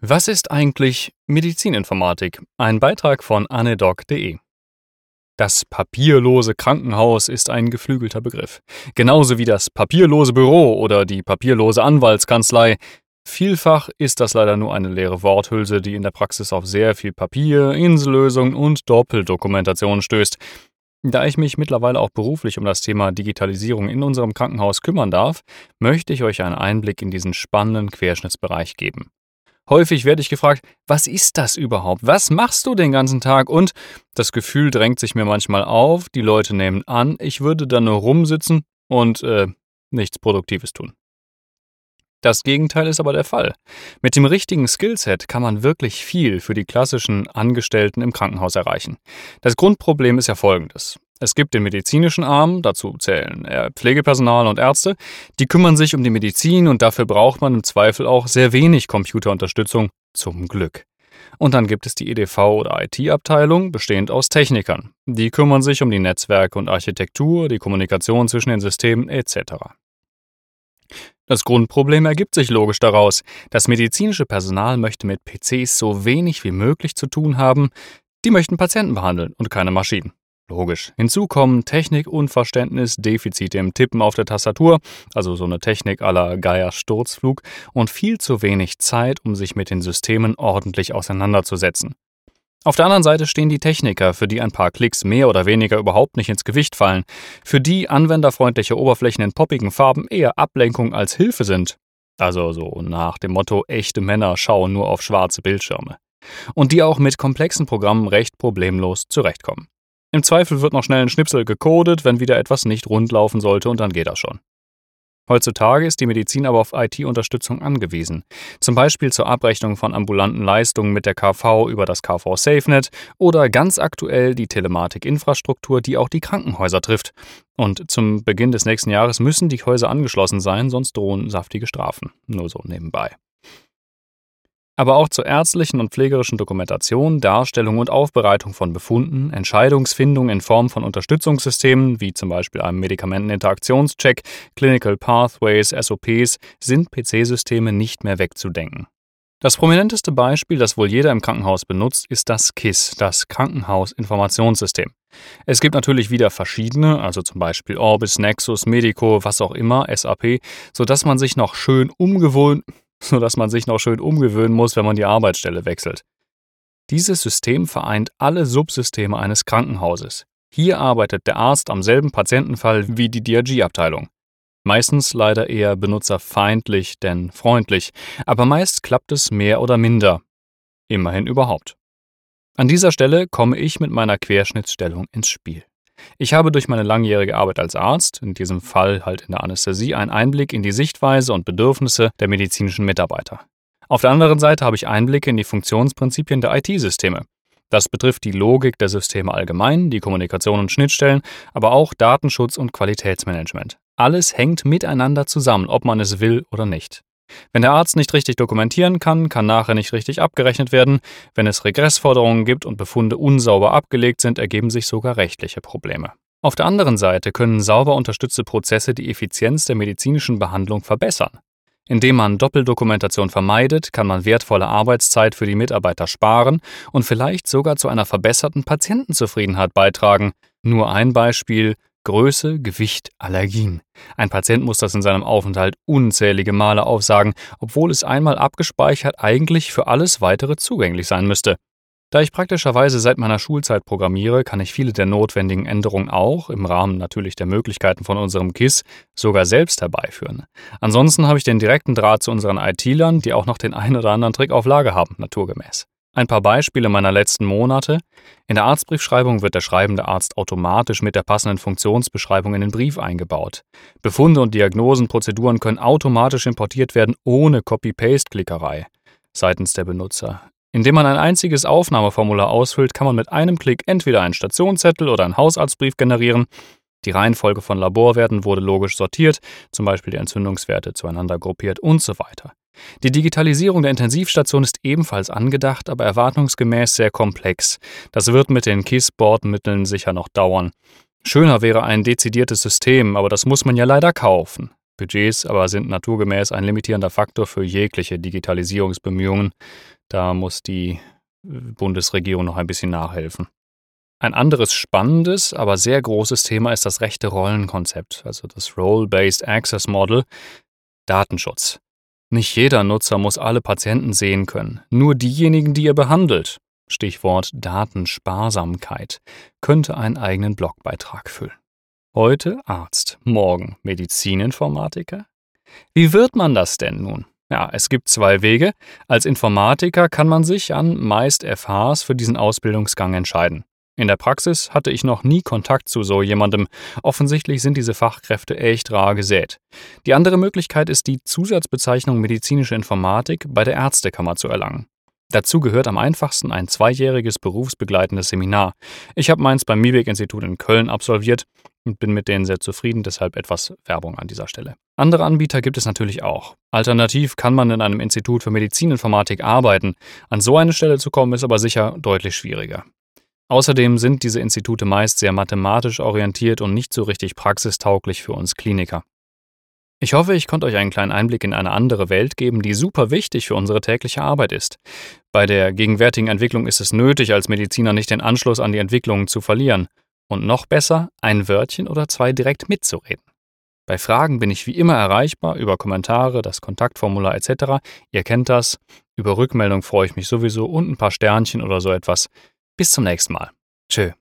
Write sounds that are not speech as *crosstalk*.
Was ist eigentlich Medizininformatik? Ein Beitrag von anedoc.de. Das papierlose Krankenhaus ist ein geflügelter Begriff. Genauso wie das papierlose Büro oder die papierlose Anwaltskanzlei. Vielfach ist das leider nur eine leere Worthülse, die in der Praxis auf sehr viel Papier, Insellösungen und Doppeldokumentation stößt. Da ich mich mittlerweile auch beruflich um das Thema Digitalisierung in unserem Krankenhaus kümmern darf, möchte ich euch einen Einblick in diesen spannenden Querschnittsbereich geben. Häufig werde ich gefragt, was ist das überhaupt? Was machst du den ganzen Tag? Und das Gefühl drängt sich mir manchmal auf, die Leute nehmen an, ich würde da nur rumsitzen und äh, nichts Produktives tun. Das Gegenteil ist aber der Fall. Mit dem richtigen Skillset kann man wirklich viel für die klassischen Angestellten im Krankenhaus erreichen. Das Grundproblem ist ja folgendes. Es gibt den medizinischen Arm, dazu zählen Pflegepersonal und Ärzte, die kümmern sich um die Medizin und dafür braucht man im Zweifel auch sehr wenig Computerunterstützung, zum Glück. Und dann gibt es die EDV oder IT-Abteilung, bestehend aus Technikern. Die kümmern sich um die Netzwerke und Architektur, die Kommunikation zwischen den Systemen etc. Das Grundproblem ergibt sich logisch daraus. Das medizinische Personal möchte mit PCs so wenig wie möglich zu tun haben, die möchten Patienten behandeln und keine Maschinen. Logisch. Hinzu kommen Technikunverständnis, Defizite im Tippen auf der Tastatur, also so eine Technik aller Geier Sturzflug, und viel zu wenig Zeit, um sich mit den Systemen ordentlich auseinanderzusetzen. Auf der anderen Seite stehen die Techniker, für die ein paar Klicks mehr oder weniger überhaupt nicht ins Gewicht fallen, für die anwenderfreundliche Oberflächen in poppigen Farben eher Ablenkung als Hilfe sind. Also so nach dem Motto, echte Männer schauen nur auf schwarze Bildschirme. Und die auch mit komplexen Programmen recht problemlos zurechtkommen. Im Zweifel wird noch schnell ein Schnipsel gecodet, wenn wieder etwas nicht rund laufen sollte und dann geht das schon. Heutzutage ist die Medizin aber auf IT-Unterstützung angewiesen. Zum Beispiel zur Abrechnung von ambulanten Leistungen mit der KV über das KV SafeNet oder ganz aktuell die Telematikinfrastruktur, die auch die Krankenhäuser trifft. Und zum Beginn des nächsten Jahres müssen die Häuser angeschlossen sein, sonst drohen saftige Strafen. Nur so nebenbei aber auch zur ärztlichen und pflegerischen Dokumentation, Darstellung und Aufbereitung von Befunden, Entscheidungsfindung in Form von Unterstützungssystemen wie zum Beispiel einem Medikamenteninteraktionscheck, Clinical Pathways, SOPs, sind PC-Systeme nicht mehr wegzudenken. Das prominenteste Beispiel, das wohl jeder im Krankenhaus benutzt, ist das KISS, das Krankenhausinformationssystem. Es gibt natürlich wieder verschiedene, also zum Beispiel Orbis, Nexus, Medico, was auch immer, SAP, sodass man sich noch schön umgewohnt, *laughs* sodass man sich noch schön umgewöhnen muss, wenn man die Arbeitsstelle wechselt. Dieses System vereint alle Subsysteme eines Krankenhauses. Hier arbeitet der Arzt am selben Patientenfall wie die DRG-Abteilung. Meistens leider eher benutzerfeindlich denn freundlich, aber meist klappt es mehr oder minder. Immerhin überhaupt. An dieser Stelle komme ich mit meiner Querschnittsstellung ins Spiel. Ich habe durch meine langjährige Arbeit als Arzt, in diesem Fall halt in der Anästhesie, einen Einblick in die Sichtweise und Bedürfnisse der medizinischen Mitarbeiter. Auf der anderen Seite habe ich Einblicke in die Funktionsprinzipien der IT-Systeme. Das betrifft die Logik der Systeme allgemein, die Kommunikation und Schnittstellen, aber auch Datenschutz und Qualitätsmanagement. Alles hängt miteinander zusammen, ob man es will oder nicht. Wenn der Arzt nicht richtig dokumentieren kann, kann nachher nicht richtig abgerechnet werden. Wenn es Regressforderungen gibt und Befunde unsauber abgelegt sind, ergeben sich sogar rechtliche Probleme. Auf der anderen Seite können sauber unterstützte Prozesse die Effizienz der medizinischen Behandlung verbessern. Indem man Doppeldokumentation vermeidet, kann man wertvolle Arbeitszeit für die Mitarbeiter sparen und vielleicht sogar zu einer verbesserten Patientenzufriedenheit beitragen. Nur ein Beispiel Größe, Gewicht, Allergien. Ein Patient muss das in seinem Aufenthalt unzählige Male aufsagen, obwohl es einmal abgespeichert eigentlich für alles weitere zugänglich sein müsste. Da ich praktischerweise seit meiner Schulzeit programmiere, kann ich viele der notwendigen Änderungen auch, im Rahmen natürlich der Möglichkeiten von unserem KISS, sogar selbst herbeiführen. Ansonsten habe ich den direkten Draht zu unseren IT-Lern, die auch noch den einen oder anderen Trick auf Lage haben, naturgemäß. Ein paar Beispiele meiner letzten Monate. In der Arztbriefschreibung wird der schreibende Arzt automatisch mit der passenden Funktionsbeschreibung in den Brief eingebaut. Befunde und Diagnosenprozeduren können automatisch importiert werden ohne Copy-Paste-Klickerei seitens der Benutzer. Indem man ein einziges Aufnahmeformular ausfüllt, kann man mit einem Klick entweder einen Stationszettel oder einen Hausarztbrief generieren. Die Reihenfolge von Laborwerten wurde logisch sortiert, zum Beispiel die Entzündungswerte zueinander gruppiert und so weiter. Die Digitalisierung der Intensivstation ist ebenfalls angedacht, aber erwartungsgemäß sehr komplex. Das wird mit den KISS-Bordmitteln sicher noch dauern. Schöner wäre ein dezidiertes System, aber das muss man ja leider kaufen. Budgets aber sind naturgemäß ein limitierender Faktor für jegliche Digitalisierungsbemühungen. Da muss die Bundesregierung noch ein bisschen nachhelfen. Ein anderes spannendes, aber sehr großes Thema ist das rechte Rollenkonzept, also das Role-Based Access Model, Datenschutz. Nicht jeder Nutzer muss alle Patienten sehen können, nur diejenigen, die er behandelt. Stichwort Datensparsamkeit könnte einen eigenen Blogbeitrag füllen. Heute Arzt, morgen Medizininformatiker? Wie wird man das denn nun? Ja, es gibt zwei Wege. Als Informatiker kann man sich an meist FHs für diesen Ausbildungsgang entscheiden. In der Praxis hatte ich noch nie Kontakt zu so jemandem. Offensichtlich sind diese Fachkräfte echt rar gesät. Die andere Möglichkeit ist, die Zusatzbezeichnung medizinische Informatik bei der Ärztekammer zu erlangen. Dazu gehört am einfachsten ein zweijähriges berufsbegleitendes Seminar. Ich habe meins beim MIBEC-Institut in Köln absolviert und bin mit denen sehr zufrieden, deshalb etwas Werbung an dieser Stelle. Andere Anbieter gibt es natürlich auch. Alternativ kann man in einem Institut für Medizininformatik arbeiten. An so eine Stelle zu kommen ist aber sicher deutlich schwieriger. Außerdem sind diese Institute meist sehr mathematisch orientiert und nicht so richtig praxistauglich für uns Kliniker. Ich hoffe, ich konnte euch einen kleinen Einblick in eine andere Welt geben, die super wichtig für unsere tägliche Arbeit ist. Bei der gegenwärtigen Entwicklung ist es nötig, als Mediziner nicht den Anschluss an die Entwicklungen zu verlieren. Und noch besser, ein Wörtchen oder zwei direkt mitzureden. Bei Fragen bin ich wie immer erreichbar über Kommentare, das Kontaktformular etc. Ihr kennt das. Über Rückmeldung freue ich mich sowieso und ein paar Sternchen oder so etwas. Bis zum nächsten Mal. Tschö.